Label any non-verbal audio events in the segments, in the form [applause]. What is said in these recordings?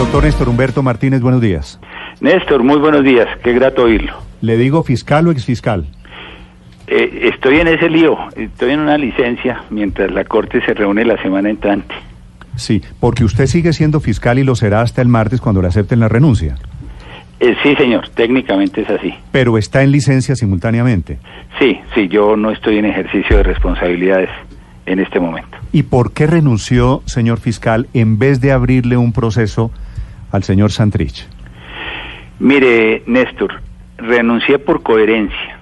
Doctor Néstor Humberto Martínez, buenos días. Néstor, muy buenos días. Qué grato oírlo. ¿Le digo fiscal o exfiscal? Eh, estoy en ese lío. Estoy en una licencia mientras la Corte se reúne la semana entrante. Sí, porque usted sigue siendo fiscal y lo será hasta el martes cuando le acepten la renuncia. Eh, sí, señor, técnicamente es así. Pero está en licencia simultáneamente. Sí, sí, yo no estoy en ejercicio de responsabilidades en este momento. ¿Y por qué renunció, señor fiscal, en vez de abrirle un proceso al señor Santrich? Mire, Néstor, renuncié por coherencia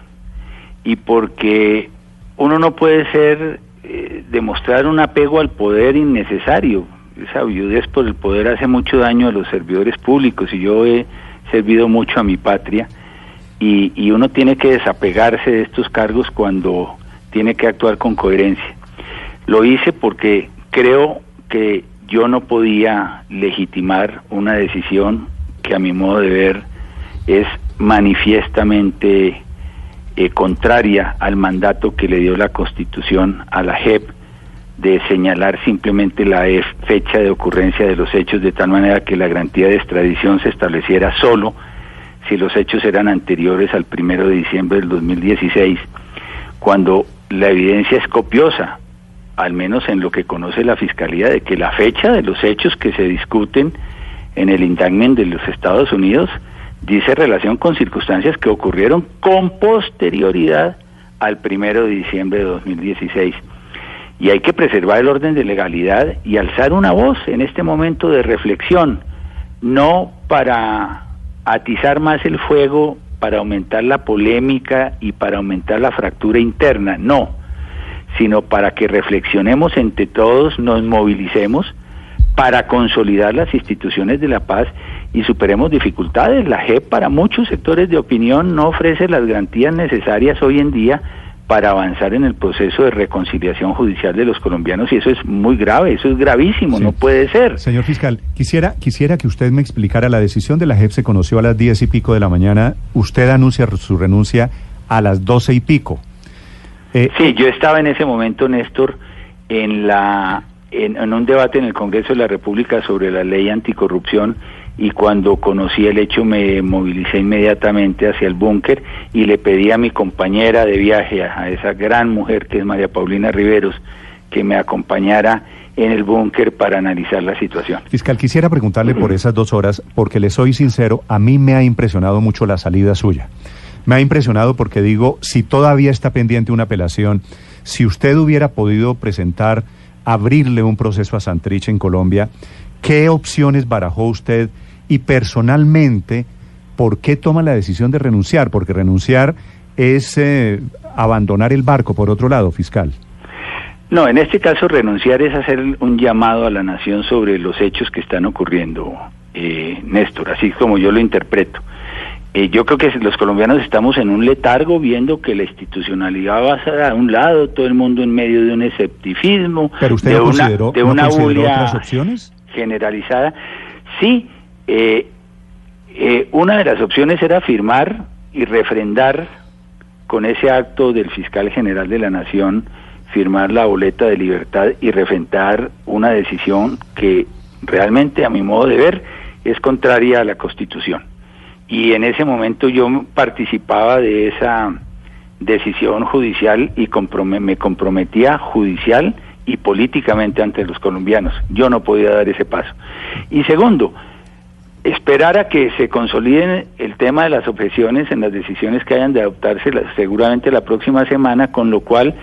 y porque uno no puede ser, eh, demostrar un apego al poder innecesario. Esa viudez por el poder hace mucho daño a los servidores públicos y yo he servido mucho a mi patria y, y uno tiene que desapegarse de estos cargos cuando tiene que actuar con coherencia. Lo hice porque creo que yo no podía legitimar una decisión que a mi modo de ver es manifiestamente eh, contraria al mandato que le dio la Constitución a la JEP de señalar simplemente la fecha de ocurrencia de los hechos de tal manera que la garantía de extradición se estableciera solo si los hechos eran anteriores al primero de diciembre del 2016, cuando la evidencia es copiosa, al menos en lo que conoce la Fiscalía, de que la fecha de los hechos que se discuten en el indictment de los Estados Unidos dice relación con circunstancias que ocurrieron con posterioridad al primero de diciembre de 2016. Y hay que preservar el orden de legalidad y alzar una voz en este momento de reflexión, no para atizar más el fuego, para aumentar la polémica y para aumentar la fractura interna, no, sino para que reflexionemos entre todos, nos movilicemos para consolidar las instituciones de la paz y superemos dificultades. La JEP para muchos sectores de opinión no ofrece las garantías necesarias hoy en día para avanzar en el proceso de reconciliación judicial de los colombianos y eso es muy grave, eso es gravísimo, no puede ser. Señor fiscal, quisiera, quisiera que usted me explicara, la decisión de la JEP se conoció a las diez y pico de la mañana, usted anuncia su renuncia a las doce y pico. Eh, sí, yo estaba en ese momento, Néstor, en, la, en, en un debate en el Congreso de la República sobre la ley anticorrupción y cuando conocí el hecho me movilicé inmediatamente hacia el búnker y le pedí a mi compañera de viaje, a esa gran mujer que es María Paulina Riveros, que me acompañara en el búnker para analizar la situación. Fiscal, quisiera preguntarle por esas dos horas, porque le soy sincero, a mí me ha impresionado mucho la salida suya. Me ha impresionado porque digo, si todavía está pendiente una apelación, si usted hubiera podido presentar, abrirle un proceso a Santrich en Colombia, ¿qué opciones barajó usted? Y personalmente, ¿por qué toma la decisión de renunciar? Porque renunciar es eh, abandonar el barco, por otro lado, fiscal. No, en este caso renunciar es hacer un llamado a la nación sobre los hechos que están ocurriendo, eh, Néstor, así como yo lo interpreto. Eh, yo creo que los colombianos estamos en un letargo viendo que la institucionalidad va a un lado, todo el mundo en medio de un escepticismo, ¿Pero usted de no una, de no una bulia generalizada. Sí, eh, eh, una de las opciones era firmar y refrendar con ese acto del fiscal general de la Nación, firmar la boleta de libertad y refrendar una decisión que realmente, a mi modo de ver, es contraria a la Constitución. Y en ese momento yo participaba de esa decisión judicial y me comprometía judicial y políticamente ante los colombianos. Yo no podía dar ese paso. Y segundo, esperar a que se consoliden el tema de las objeciones en las decisiones que hayan de adoptarse seguramente la próxima semana, con lo cual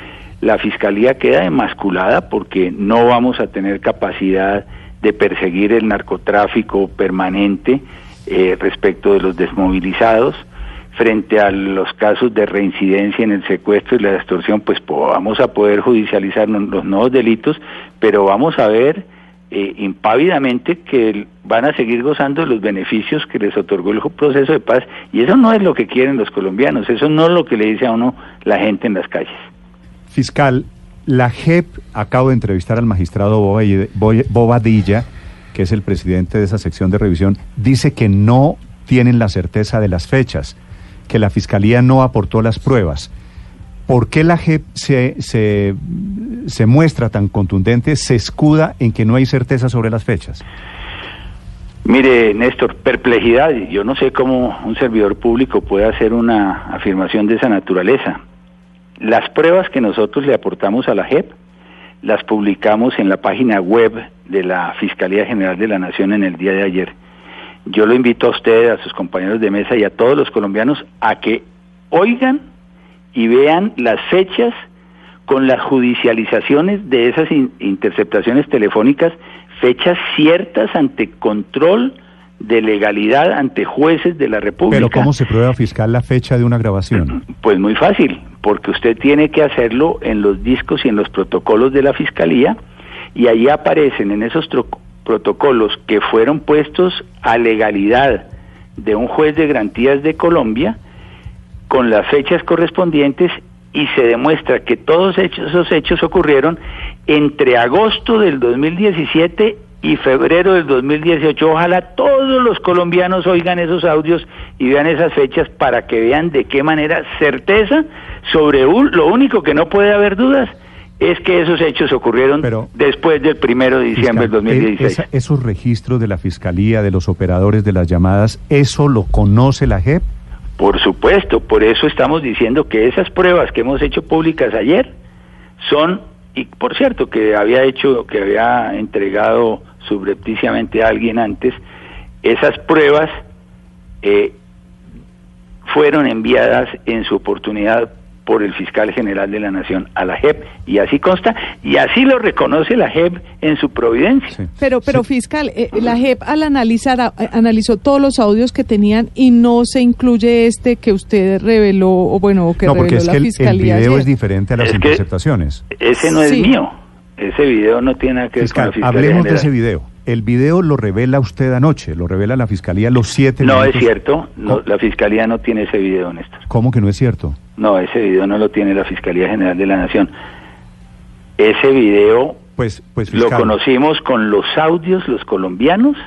la Fiscalía queda emasculada porque no vamos a tener capacidad de perseguir el narcotráfico permanente eh, respecto de los desmovilizados frente a los casos de reincidencia en el secuestro y la extorsión, pues vamos a poder judicializar los nuevos delitos, pero vamos a ver eh, impávidamente que van a seguir gozando de los beneficios que les otorgó el proceso de paz y eso no es lo que quieren los colombianos, eso no es lo que le dice a uno la gente en las calles. Fiscal, la JEP, acabo de entrevistar al magistrado Bobadilla, que es el presidente de esa sección de revisión, dice que no tienen la certeza de las fechas, que la Fiscalía no aportó las pruebas. ¿Por qué la JEP se, se, muestra tan contundente, se escuda en que no hay certeza sobre las fechas? Mire, Néstor, perplejidad. Yo no sé cómo un servidor público puede hacer una afirmación de esa naturaleza. Las pruebas que nosotros le aportamos a la JEP las publicamos en la página web de la Fiscalía General de la Nación en el día de ayer. Yo lo invito a usted, a sus compañeros de mesa y a todos los colombianos a que oigan y vean las fechas con las judicializaciones de esas interceptaciones telefónicas, fechas ciertas ante control de legalidad ante jueces de la República. Pero ¿cómo se prueba fiscal la fecha de una grabación? Pues muy fácil, porque usted tiene que hacerlo en los discos y en los protocolos de la Fiscalía y ahí aparecen en esos protocolos que fueron puestos a legalidad de un juez de garantías de Colombia con las fechas correspondientes y se demuestra que todos esos hechos ocurrieron entre agosto del 2017 y febrero del 2018. Ojalá todos los colombianos oigan esos audios y vean esas fechas para que vean de qué manera certeza sobre un, lo único que no puede haber dudas es que esos hechos ocurrieron después del primero de diciembre del 2016. esos registros de la Fiscalía, de los operadores de las llamadas, ¿eso lo conoce la JEP? Por supuesto, por eso estamos diciendo que esas pruebas que hemos hecho públicas ayer son, y por cierto, que había hecho, que había entregado subrepticiamente a alguien antes, esas pruebas eh, fueron enviadas en su oportunidad por el fiscal general de la Nación a la JEP y así consta y así lo reconoce la JEP en su providencia. Pero pero fiscal, eh, la JEP al analizar eh, analizó todos los audios que tenían y no se incluye este que usted reveló o bueno, que no, porque es que el, video es diferente a las interceptaciones. Ese no es mío. Ese video no tiene nada que ver con la Fiscalía Hablemos de ese video. El video lo revela usted anoche, lo revela la Fiscalía los siete No es cierto, la Fiscalía no tiene ese video, Néstor. ¿Cómo que no es cierto? No, ese video no lo tiene la Fiscalía General de la Nación. Ese video pues, pues lo conocimos con los audios, los colombianos,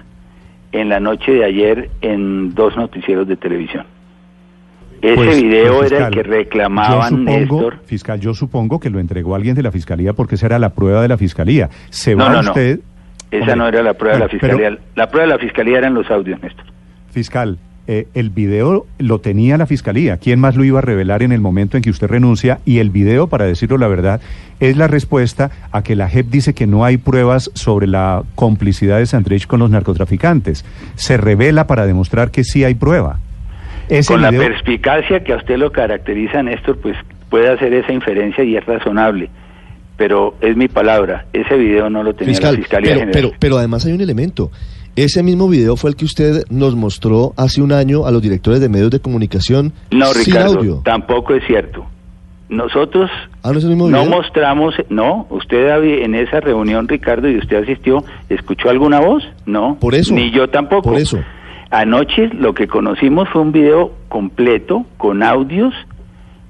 en la noche de ayer en dos noticieros de televisión. Ese pues, video pues, era el que reclamaban Néstor. Fiscal, yo supongo que lo entregó alguien de la Fiscalía porque esa era la prueba de la Fiscalía. Se va usted... Esa no era la prueba de la fiscalía. la prueba de la fiscalía eran los audios, Néstor. Fiscal, eh, el video lo tenía la fiscalía. ¿Quién más lo iba a revelar en el momento en que usted renuncia? Y el video, para decirlo la verdad, es la respuesta a que la JEP dice que no hay pruebas sobre la complicidad de Sandrich con los narcotraficantes. Se revela para demostrar que sí hay prueba. Con la perspicacia que a usted lo caracteriza, Néstor, pues puede hacer esa inferencia y es razonable pero es mi palabra, ese video no lo tenía la Fiscalía pero, General. Pero, pero además hay un elemento. Ese mismo video fue el que usted nos mostró hace un año a los directores de medios de comunicación no, Ricardo, tampoco es cierto. Nosotros ah, no, mostramos, no, usted en esa reunión, Ricardo, y usted asistió, ¿escuchó alguna voz? No, por eso, ni yo tampoco. Por eso. Anoche lo que conocimos fue un video completo con audios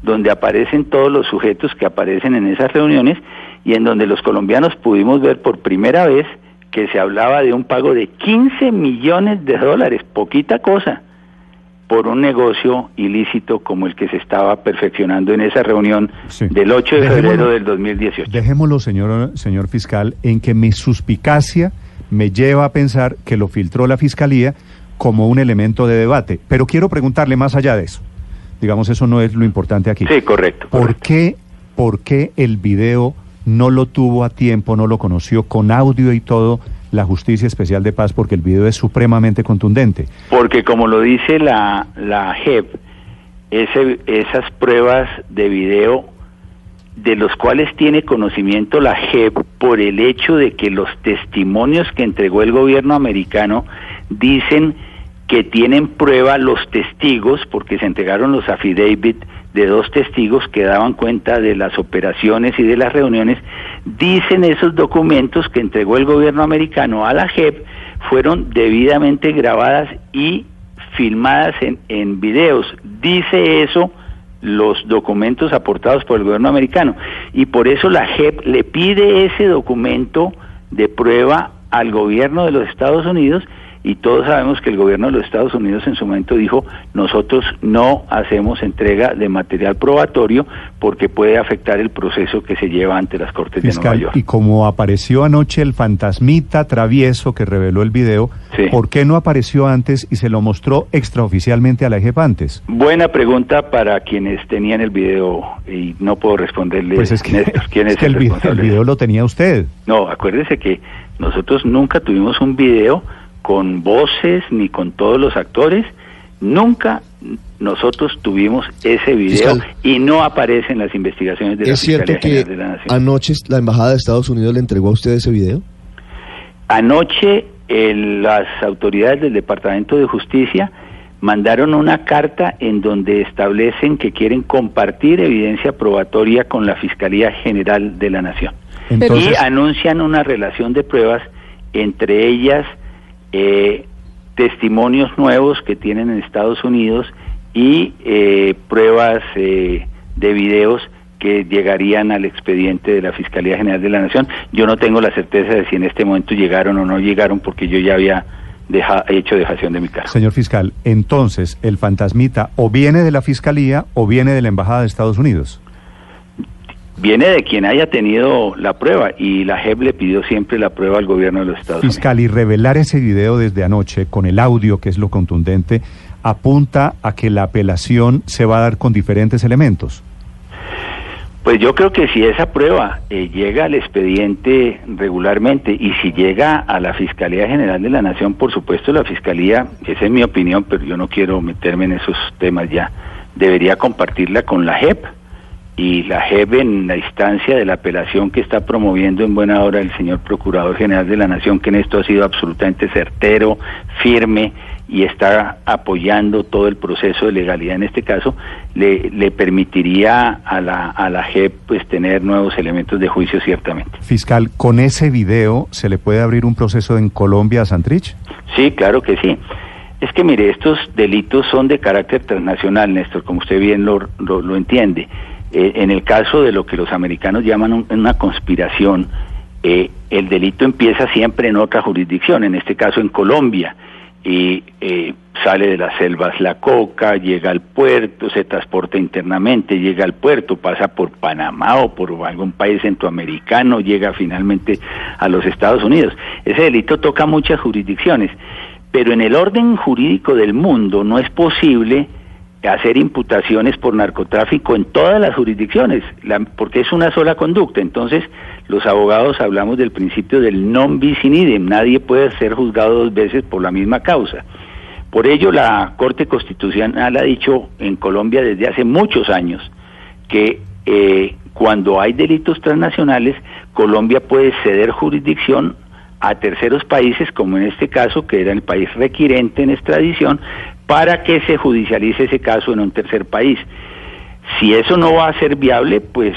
donde aparecen todos los sujetos que aparecen en esas reuniones y en donde los colombianos pudimos ver por primera vez que se hablaba de un pago de 15 millones de dólares, poquita cosa, por un negocio ilícito como el que se estaba perfeccionando en esa reunión del 8 de febrero del 2018. Dejémoslo, señor, señor fiscal, en que mi suspicacia me lleva a pensar que lo filtró la fiscalía como un elemento de debate. Pero quiero preguntarle más allá de eso. Digamos, eso no es lo importante aquí. Sí, correcto. ¿Por, Qué, ¿Por qué el video no lo tuvo a tiempo, no lo conoció con audio y todo la Justicia Especial de Paz? Porque el video es supremamente contundente. Porque como lo dice la, la JEP, ese, esas pruebas de video de los cuales tiene conocimiento la JEP por el hecho de que los testimonios que entregó el gobierno americano dicen que tienen prueba los testigos, porque se entregaron los affidavit de dos testigos que daban cuenta de las operaciones y de las reuniones, dicen esos documentos que entregó el gobierno americano a la JEP fueron debidamente grabadas y filmadas en, en videos. Dice eso los documentos aportados por el gobierno americano. Y por eso la JEP le pide ese documento de prueba al gobierno de los Estados Unidos y todos sabemos que el gobierno de los Estados Unidos en su momento dijo nosotros no hacemos entrega de material probatorio porque puede afectar el proceso que se lleva ante las Cortes de Nueva York. Y como apareció anoche el fantasmita travieso que reveló el video, ¿por qué no apareció antes y se lo mostró extraoficialmente a la EGEP antes? Buena pregunta para quienes tenían el video y no puedo responderle. Pues es que, ¿quién es, el, el, video, el video lo tenía usted. No, acuérdese que nosotros nunca tuvimos un video con voces ni con todos los actores. Nunca nosotros tuvimos ese video y no aparece en las investigaciones de la ¿Es cierto que de la Nación. anoche la Embajada de Estados Unidos le entregó a usted ese video? Anoche las autoridades del Departamento de Justicia mandaron una carta en donde establecen que quieren compartir evidencia probatoria con la Fiscalía General de la Nación. y anuncian una relación de pruebas entre ellas eh, testimonios nuevos que tienen en Estados Unidos y eh, pruebas eh, de videos que llegarían al expediente de la Fiscalía General de la Nación. Yo no tengo la certeza de si en este momento llegaron o no llegaron porque yo ya había hecho dejación de mi cargo. Señor fiscal, entonces el fantasmita o viene de la Fiscalía o viene de la Embajada de Estados Unidos viene de quien haya tenido la prueba y la JEP le pidió siempre la prueba al gobierno de los Estados Fiscal, Unidos. y revelar ese video desde anoche con el audio, que es lo contundente, apunta a que la apelación se va a dar con diferentes elementos. Pues yo creo que si esa prueba eh, llega al expediente regularmente y si llega a la Fiscalía General de la Nación, por supuesto la Fiscalía, esa es mi opinión, pero yo no quiero meterme en esos temas ya, debería compartirla con la JEP y la JEP en la instancia de la apelación que está promoviendo en buena hora el señor Procurador General de la Nación, que en esto ha sido absolutamente certero, firme y está apoyando todo el proceso de legalidad en este caso, le, le permitiría a la, a la JEP pues tener nuevos elementos de juicio ciertamente. Fiscal, ¿con ese video se le puede abrir un proceso en Colombia a Santrich? Sí, claro que sí. Es que mire, estos delitos son de carácter transnacional, Néstor, como usted bien lo, lo, lo entiende. Eh, en el caso de lo que los americanos llaman un, una conspiración, eh, el delito empieza siempre en otra jurisdicción, en este caso en Colombia, y eh, sale de las selvas la coca, llega al puerto, se transporta internamente, llega al puerto, pasa por Panamá o por algún país centroamericano, llega finalmente a los Estados Unidos. Ese delito toca muchas jurisdicciones, pero en el orden jurídico del mundo no es posible hacer imputaciones por narcotráfico en todas las jurisdicciones, porque es una sola conducta. Entonces, los abogados hablamos del principio del non bis in idem, nadie puede ser juzgado dos veces por la misma causa. Por ello, la Corte Constitucional ha dicho en Colombia desde hace muchos años que eh, cuando hay delitos transnacionales, Colombia puede ceder jurisdicción a terceros países, como en este caso, que era el país requirente en extradición, para que se judicialice ese caso en un tercer país. Si eso no va a ser viable, pues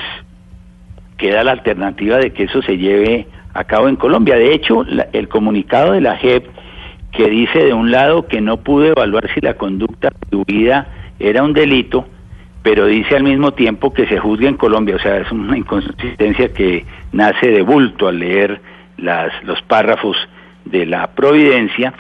queda la alternativa de que eso se lleve a cabo en Colombia. De hecho, la, el comunicado de la JEP que dice de un lado que no pudo evaluar si la conducta atribuida era un delito, pero dice al mismo tiempo que se juzgue en Colombia. O sea, es una inconsistencia que nace de bulto al leer las, los párrafos de la providencia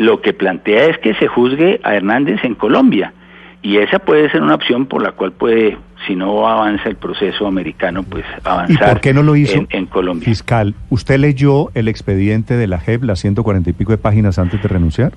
lo que plantea es que se juzgue a Hernández en Colombia. Y esa puede ser una opción por la cual puede, si no avanza el proceso americano, pues avanzar ¿Y por qué no lo hizo? En, en, Colombia. Fiscal, ¿usted leyó el expediente de la JEP, las 140 y pico de páginas antes de renunciar?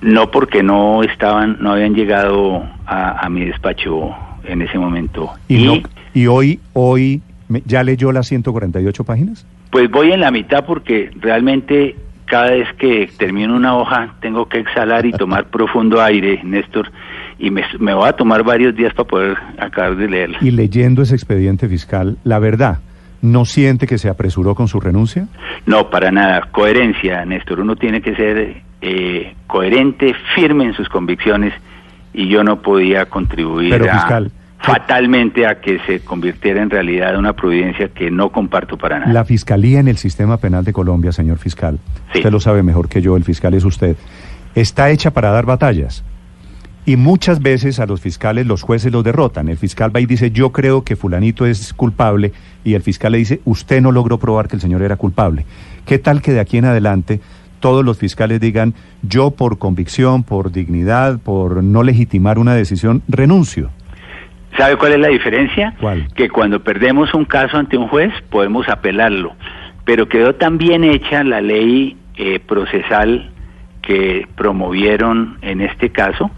No, porque no estaban, no habían llegado a, a mi despacho en ese momento. ¿Y, y, no, y hoy, hoy, ya leyó las 148 páginas? Pues voy en la mitad porque realmente cada vez que termino una hoja tengo que exhalar y tomar [laughs] profundo aire, Néstor, y me, me, voy a tomar varios días para poder acabar de leerla. Y leyendo ese expediente fiscal, la verdad, ¿no siente que se apresuró con su renuncia? No, para nada. Coherencia, Néstor. Uno tiene que ser eh, coherente, firme en sus convicciones y yo no podía contribuir Pero, a- fiscal, fatalmente a que se convirtiera en realidad una providencia que no comparto para nada. La fiscalía en el sistema penal de Colombia, señor fiscal, Sí. usted lo sabe mejor que yo, el fiscal es usted, está hecha para dar batallas. Y muchas veces a los fiscales los jueces los derrotan. El fiscal va y dice, yo creo que fulanito es culpable, y el fiscal le dice, usted no logró probar que el señor era culpable. ¿Qué tal que de aquí en adelante todos los fiscales digan, yo por convicción, por dignidad, por no legitimar una decisión, renuncio? ¿Sabe cuál es la diferencia? ¿Cuál? Que cuando perdemos un caso ante un juez podemos apelarlo, pero quedó tan bien hecha la ley eh, procesal que promovieron en este caso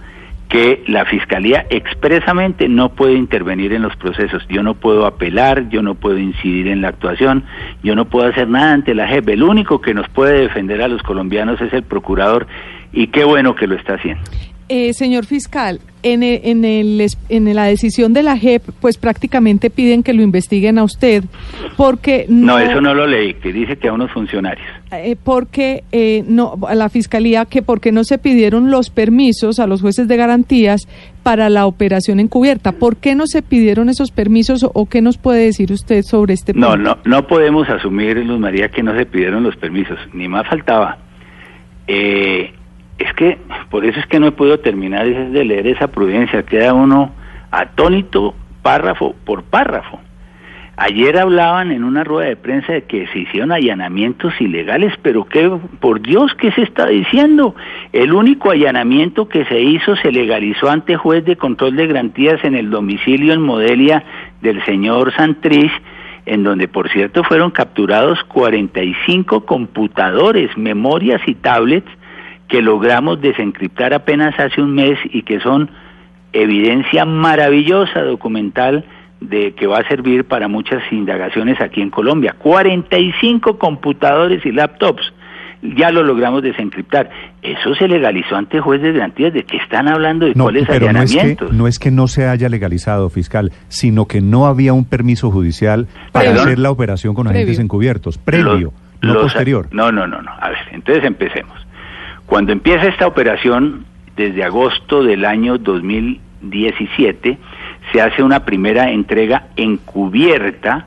que la fiscalía expresamente no puede intervenir en los procesos. Yo no puedo apelar, yo no puedo incidir en la actuación, yo no puedo hacer nada ante la JEP. El único que nos puede defender a los colombianos es el procurador y qué bueno que lo está haciendo. Eh, señor fiscal, en, el- en, el, en la decisión de la JEP, pues prácticamente piden que lo investiguen a usted, porque No, eso no lo leí, que dice que a unos funcionarios. eh, porque eh, no a la fiscalía que porque no se pidieron los permisos a los jueces de garantías para la operación encubierta. ¿Por qué no se pidieron esos permisos o, qué nos puede decir usted sobre este No, punto? no, no podemos asumir, Luz María, que no se pidieron los permisos, ni más faltaba. Eh, es que, por eso es que no he podido terminar de leer esa prudencia, queda uno atónito párrafo por párrafo. Ayer hablaban en una rueda de prensa de que se hicieron allanamientos ilegales, pero qué, por Dios, ¿qué se está diciendo? El único allanamiento que se hizo se legalizó ante juez de control de garantías en el domicilio en Modelia del señor Santrich, en donde por cierto fueron capturados 45 computadores, memorias y tablets que logramos desencriptar apenas hace un mes y que son evidencia maravillosa documental de que va a servir para muchas indagaciones aquí en Colombia. 45 computadores y laptops ya lo logramos desencriptar. Eso se legalizó ante juez de garantías. ¿De qué están hablando? ¿De No, cuáles pero no es, que, allanamientos? no es que no se haya legalizado, fiscal, sino que no había un permiso judicial para Perdón. hacer la operación con agentes Previo. encubiertos. Previo, Los- no los- posterior. No, no, no, no. A ver, entonces empecemos. Cuando empieza esta operación, desde agosto del año 2017, se hace una primera entrega encubierta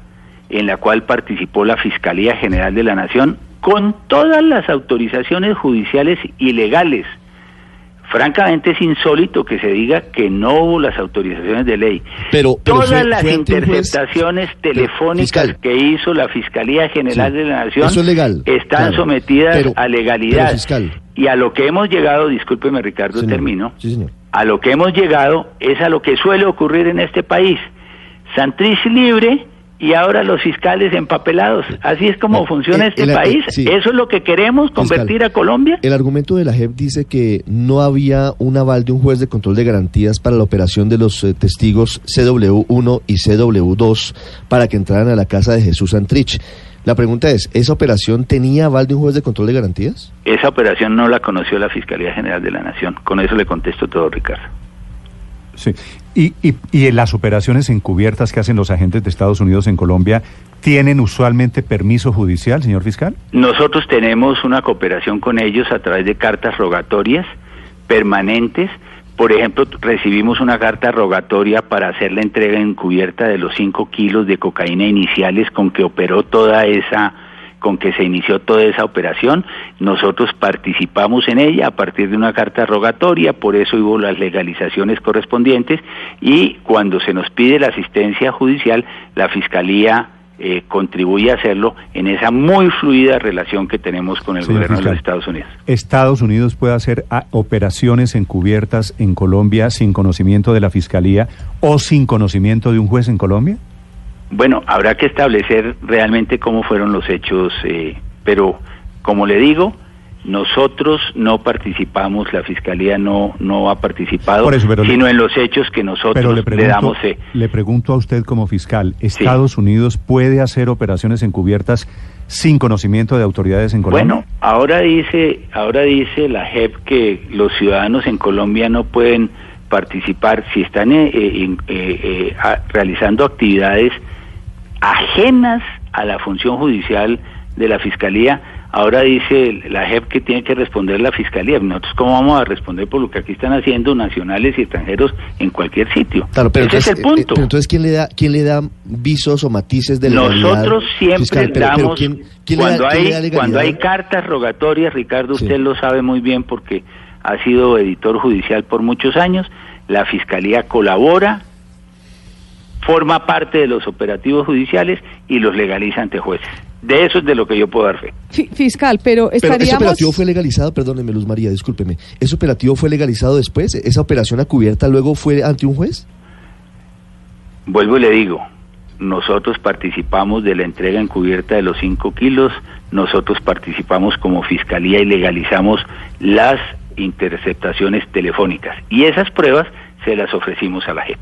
en la cual participó la Fiscalía General de la Nación con todas las autorizaciones judiciales y legales. Francamente es insólito que se diga que no hubo las autorizaciones de ley. Pero, pero Todas fue- las fue juez- interceptaciones telefónicas fiscal. que hizo la Fiscalía General Sí, de la Nación eso es legal, están claro. sometidas Pero- a legalidad. fiscal. Y a lo que hemos llegado, discúlpeme Ricardo, Señor. termino, Sí, señor. a lo que hemos llegado es a lo que suele ocurrir en este país. Santrich libre y ahora los fiscales empapelados. Así es como No, funciona este el- país. sí. ¿Eso es lo que queremos, convertir Fiscal. a Colombia? El argumento de la JEP dice que no había un aval de un juez de control de garantías para la operación de los eh, testigos CW1 y CW2 para que entraran a la casa de Jesús Antrich. La pregunta es, ¿esa operación tenía aval de un juez de control de garantías? Esa operación no la conoció la Fiscalía General de la Nación. Con eso le contesto todo, Ricardo. Sí. Y, y, y en las operaciones encubiertas que hacen los agentes de Estados Unidos en Colombia, ¿tienen usualmente permiso judicial, señor fiscal? Nosotros tenemos una cooperación con ellos a través de cartas rogatorias permanentes. Por ejemplo, recibimos una carta rogatoria para hacer la entrega encubierta de los 5 kilos de cocaína iniciales con que operó toda esa con que se inició toda esa operación. Nosotros participamos en ella a partir de una carta rogatoria, por eso hubo las legalizaciones correspondientes y cuando se nos pide la asistencia judicial, la Fiscalía eh, contribuye a hacerlo en esa muy fluida relación que tenemos con el Señor gobierno de los Estados Unidos. ¿Estados Unidos puede hacer ah, operaciones encubiertas en Colombia sin conocimiento de la fiscalía o sin conocimiento de un juez en Colombia? Bueno, habrá que establecer realmente cómo fueron los hechos, eh, pero como le digo, nosotros no participamos, la Fiscalía no, no ha participado, eso, le- sino en los hechos que nosotros Pero le damos le pregunto a usted como fiscal, ¿Estados Unidos puede hacer operaciones encubiertas sin conocimiento de autoridades en Colombia? Bueno, ahora dice, ahora dice la JEP que los ciudadanos en Colombia no pueden participar si están eh, eh, eh, eh, realizando actividades ajenas a la función judicial de la Fiscalía, ahora dice la JEP que tiene que responder la fiscalía. Nosotros, ¿cómo vamos a responder por lo que aquí están haciendo nacionales y extranjeros en cualquier sitio? Claro, pero Ese entonces, es el punto. eh, pero entonces ¿quién le da quién le da visos o matices de legalidad Nosotros siempre fiscal? Pero- pero damos, ¿quién- quién le da- cuando, da hay, cuando hay cartas rogatorias, Ricardo, Sí. usted lo sabe muy bien porque ha sido editor judicial por muchos años, la Fiscalía colabora, forma parte de los operativos judiciales y los legaliza ante jueces. De eso es de lo que yo puedo dar fe. Fi- Fiscal, pero Pero ese estaríamos... operativo fue legalizado, perdóneme Luz María, discúlpeme. ¿Ese operativo fue legalizado después? ¿Esa operación a cubierta luego fue ante un juez? Vuelvo y le digo, nosotros participamos de la entrega encubierta de los 5 kilos, nosotros participamos como fiscalía y legalizamos las interceptaciones telefónicas. Y esas pruebas se las ofrecimos a la JEP.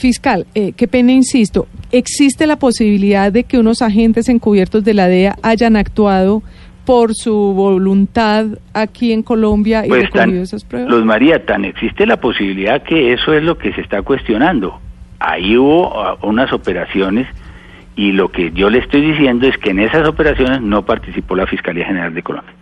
Fiscal, eh, qué pena, insisto, ¿existe la posibilidad de que unos agentes encubiertos de la DEA hayan actuado por su voluntad aquí en Colombia y Pues recogido tan, esas pruebas? Luz María, tan existe la posibilidad que eso es lo que se está cuestionando. Ahí hubo ah, unas operaciones y lo que yo le estoy diciendo es que en esas operaciones no participó la Fiscalía General de Colombia.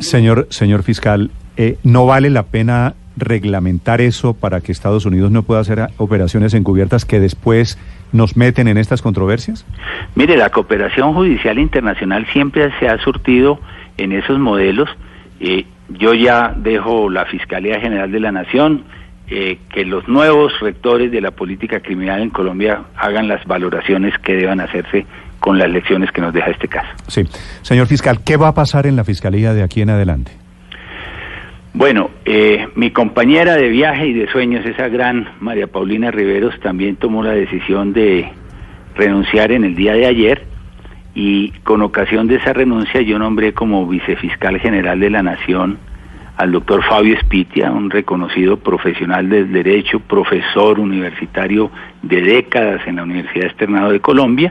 Señor, señor fiscal, eh, ¿no vale la pena reglamentar eso para que Estados Unidos no pueda hacer operaciones encubiertas que después nos meten en estas controversias? Mire, la cooperación judicial internacional siempre se ha surtido en esos modelos. Eh, yo ya dejo la Fiscalía General de la Nación eh, que los nuevos rectores de la política criminal en Colombia hagan las valoraciones que deban hacerse con las lecciones que nos deja este caso. Sí. Señor fiscal, ¿qué va a pasar en la fiscalía de aquí en adelante? Bueno, eh, mi compañera de viaje y de sueños, esa gran María Paulina Riveros, también tomó la decisión de renunciar en el día de ayer y con ocasión de esa renuncia yo nombré como vicefiscal general de la Nación al doctor Fabio Spitia, un reconocido profesional del derecho, profesor universitario de décadas en la Universidad Externado de Colombia,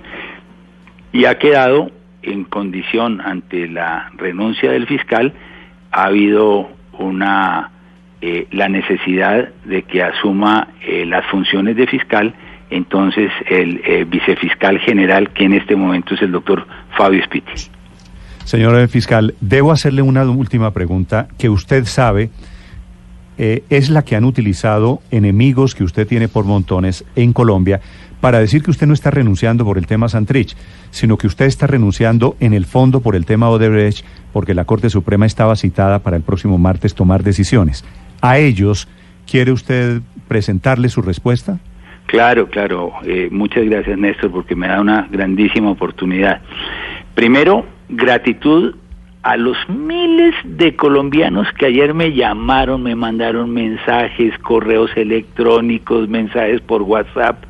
y ha quedado en condición ante la renuncia del fiscal, ha habido una eh, la necesidad de que asuma eh, las funciones de fiscal, entonces el eh, vicefiscal general, que en este momento es el doctor Fabio Spitia. Señor fiscal, debo hacerle una última pregunta que usted sabe eh, es la que han utilizado enemigos que usted tiene por montones en Colombia para decir que usted no está renunciando por el tema Santrich, sino que usted está renunciando en el fondo por el tema Odebrecht, porque la Corte Suprema estaba citada para el próximo martes tomar decisiones. ¿A ellos quiere usted presentarle su respuesta? Claro, claro. Eh, muchas gracias, Néstor, porque me da una grandísima oportunidad. Primero, gratitud a los miles de colombianos que ayer me llamaron, me mandaron mensajes, correos electrónicos, mensajes por WhatsApp,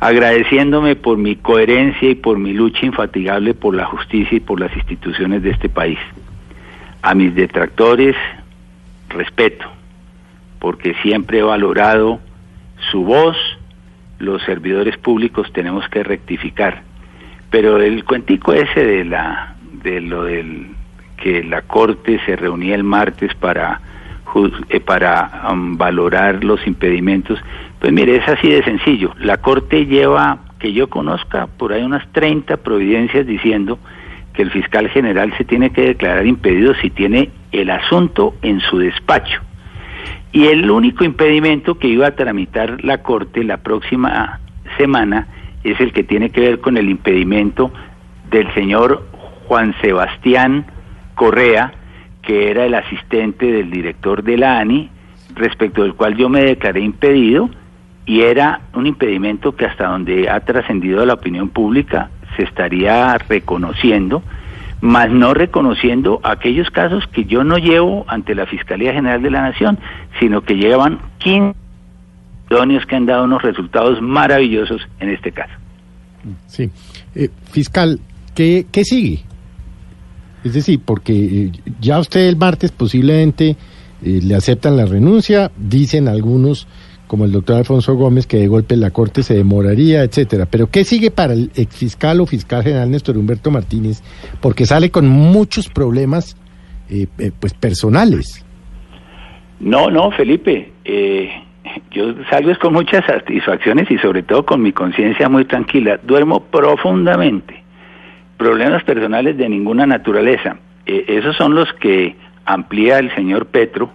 agradeciéndome por mi coherencia y por mi lucha infatigable por la justicia y por las instituciones de este país. A mis detractores, respeto, porque siempre he valorado su voz, los servidores públicos tenemos que rectificar. Pero el cuentico ese de la de lo del que la corte se reunía el martes para eh, para um, valorar los impedimentos, pues mire, es así de sencillo. La corte lleva que yo conozca por ahí unas 30 providencias diciendo que el fiscal general se tiene que declarar impedido si tiene el asunto en su despacho. Y el único impedimento que iba a tramitar la Corte la próxima semana es el que tiene que ver con el impedimento del señor Juan Sebastián Correa, que era el asistente del director de la ANI, respecto del cual yo me declaré impedido, y era un impedimento que hasta donde ha trascendido la opinión pública se estaría reconociendo, más no reconociendo aquellos casos que yo no llevo ante la Fiscalía General de la Nación, sino que llevan 15 idóneos que han dado unos resultados maravillosos en este caso. Sí. Eh, fiscal, ¿qué, ¿qué sigue? Es decir, porque eh, ya usted el martes posiblemente eh, le aceptan la renuncia, dicen algunos, como el doctor Alfonso Gómez, que de golpe la Corte se demoraría, etcétera. Pero ¿qué sigue para el exfiscal o fiscal general Néstor Humberto Martínez? Porque sale con muchos problemas eh, eh, pues personales. No, no, Felipe, eh, yo salgo con muchas satisfacciones y sobre todo con mi conciencia muy tranquila. Duermo profundamente. Problemas personales de ninguna naturaleza. esos son los que amplía el señor Petro,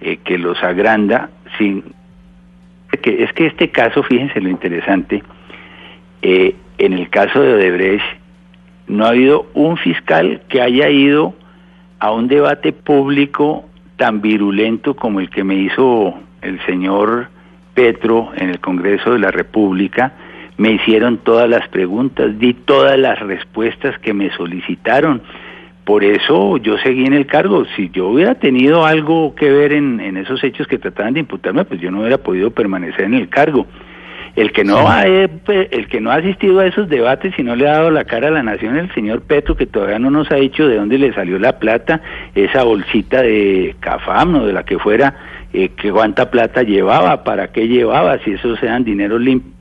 que los agranda sin... Es que este caso, fíjense lo interesante, eh, en el caso de Odebrecht, no ha habido un fiscal que haya ido a un debate público tan virulento como el que me hizo el señor Petro en el Congreso de la República, me hicieron todas las preguntas, di todas las respuestas que me solicitaron. Por eso yo seguí en el cargo. Si yo hubiera tenido algo que ver en, en esos hechos que trataban de imputarme, pues yo no hubiera podido permanecer en el cargo. El que no ha eh, el que no ha asistido a esos debates y no le ha dado la cara a la nación el señor Petro que todavía no nos ha dicho de dónde le salió la plata, esa bolsita de Cafam o de la que fuera, eh, que cuánta plata llevaba, para qué llevaba, si esos sean dineros limpios.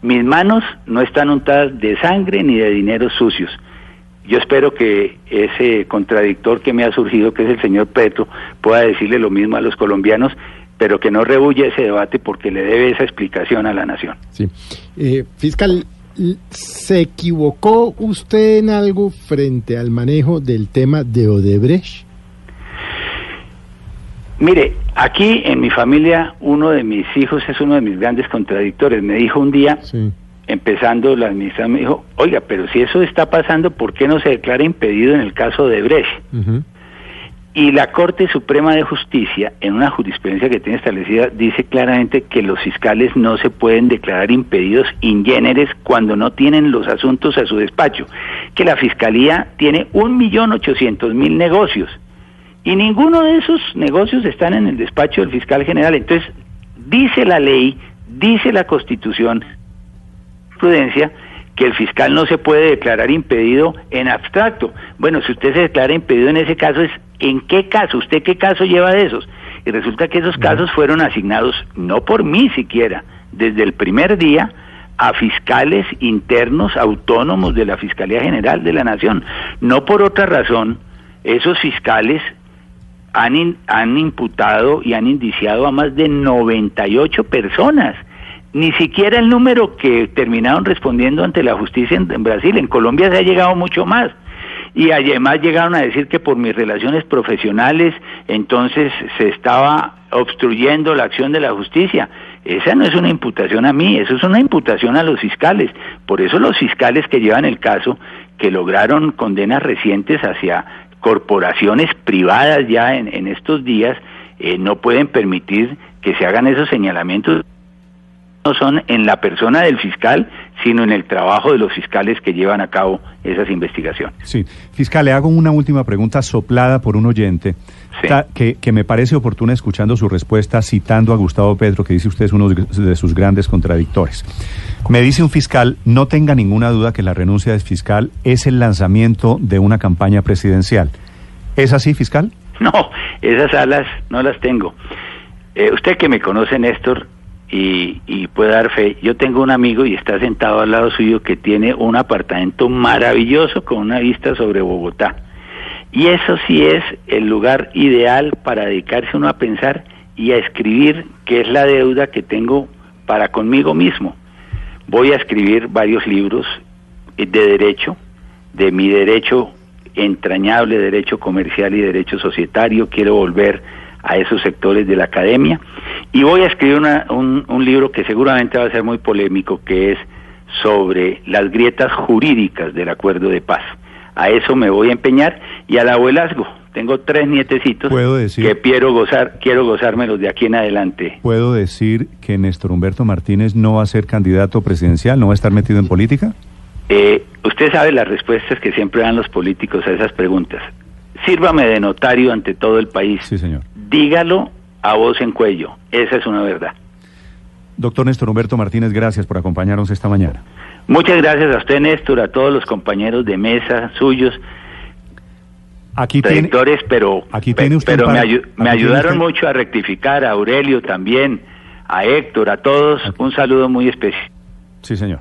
Mis manos no están untadas de sangre ni de dineros sucios. Yo espero que ese contradictor que me ha surgido, que es el señor Petro, pueda decirle lo mismo a los colombianos pero que no rehuye ese debate porque le debe esa explicación a la nación. Sí. Eh, fiscal, ¿se equivocó usted en algo frente al manejo del tema de Odebrecht? Mire, aquí en mi familia uno de mis hijos es uno de mis grandes contradictores. Me dijo un día, empezando la administración, me dijo, oiga, pero si eso está pasando, ¿por qué no se declara impedido en el caso de Brecht? Y la Corte Suprema de Justicia, en una jurisprudencia que tiene establecida, dice claramente que los fiscales no se pueden declarar impedidos ingéneres cuando no tienen los asuntos a su despacho, que la Fiscalía tiene un millón ochocientos mil negocios y ninguno de esos negocios están en el despacho del fiscal general. Entonces, dice la ley, dice la Constitución, prudencia, que el fiscal no se puede declarar impedido en abstracto. Bueno, si usted se declara impedido en ese caso, es ¿en qué caso? ¿Usted qué caso lleva de esos? Y resulta que esos casos fueron asignados, no por mí siquiera, desde el primer día, a fiscales internos autónomos de la Fiscalía General de la Nación. No por otra razón, esos fiscales han, han imputado y han indiciado a más de 98 personas ni siquiera el número que terminaron respondiendo ante la justicia en, Brasil. En Colombia se ha llegado mucho más. Y además llegaron a decir que por mis relaciones profesionales entonces se estaba obstruyendo la acción de la justicia. Esa no es una imputación a mí, eso es una imputación a los fiscales. Por eso los fiscales que llevan el caso, que lograron condenas recientes hacia corporaciones privadas ya en, estos días, eh, no pueden permitir que se hagan esos señalamientos no son en la persona del fiscal, sino en el trabajo de los fiscales que llevan a cabo esas investigaciones. Sí, fiscal, le hago una última pregunta soplada por un oyente que, que, me parece oportuna escuchando su respuesta citando a Gustavo Petro, que dice usted es uno de sus grandes contradictores. Me dice un fiscal, no tenga ninguna duda que la renuncia del fiscal es el lanzamiento de una campaña presidencial. ¿Es así, fiscal? [laughs] No, esas alas no las tengo. Eh, usted que me conoce, Néstor, y, y, puede dar fe. Yo tengo un amigo y está sentado al lado suyo que tiene un apartamento maravilloso con una vista sobre Bogotá. Y eso sí es el lugar ideal para dedicarse uno a pensar y a escribir qué es la deuda que tengo para conmigo mismo. Voy a escribir varios libros de derecho, de mi derecho entrañable, derecho comercial y derecho societario. Quiero volver a esos sectores de la academia. Y voy a escribir un, un libro que seguramente va a ser muy polémico, que es sobre las grietas jurídicas del acuerdo de paz. A eso me voy a empeñar y al abuelazgo. Tengo tres nietecitos que quiero gozar, quiero gozármelos de aquí en adelante. ¿Puedo decir que Néstor Humberto Martínez no va a ser candidato presidencial, no va a estar metido en política? Eh, usted sabe las respuestas que siempre dan los políticos a esas preguntas. Sírvame de notario ante todo el país. Sí, señor. Dígalo a voz en cuello. Esa es una verdad. Doctor Néstor Humberto Martínez, gracias por acompañarnos esta mañana. Muchas gracias a usted, Néstor, a todos los compañeros de mesa suyos. Aquí tiene, pero, aquí tiene usted pero me, ayudaron mucho a rectificar, a Aurelio también, a Héctor, a todos, un saludo muy especial. Sí, señor.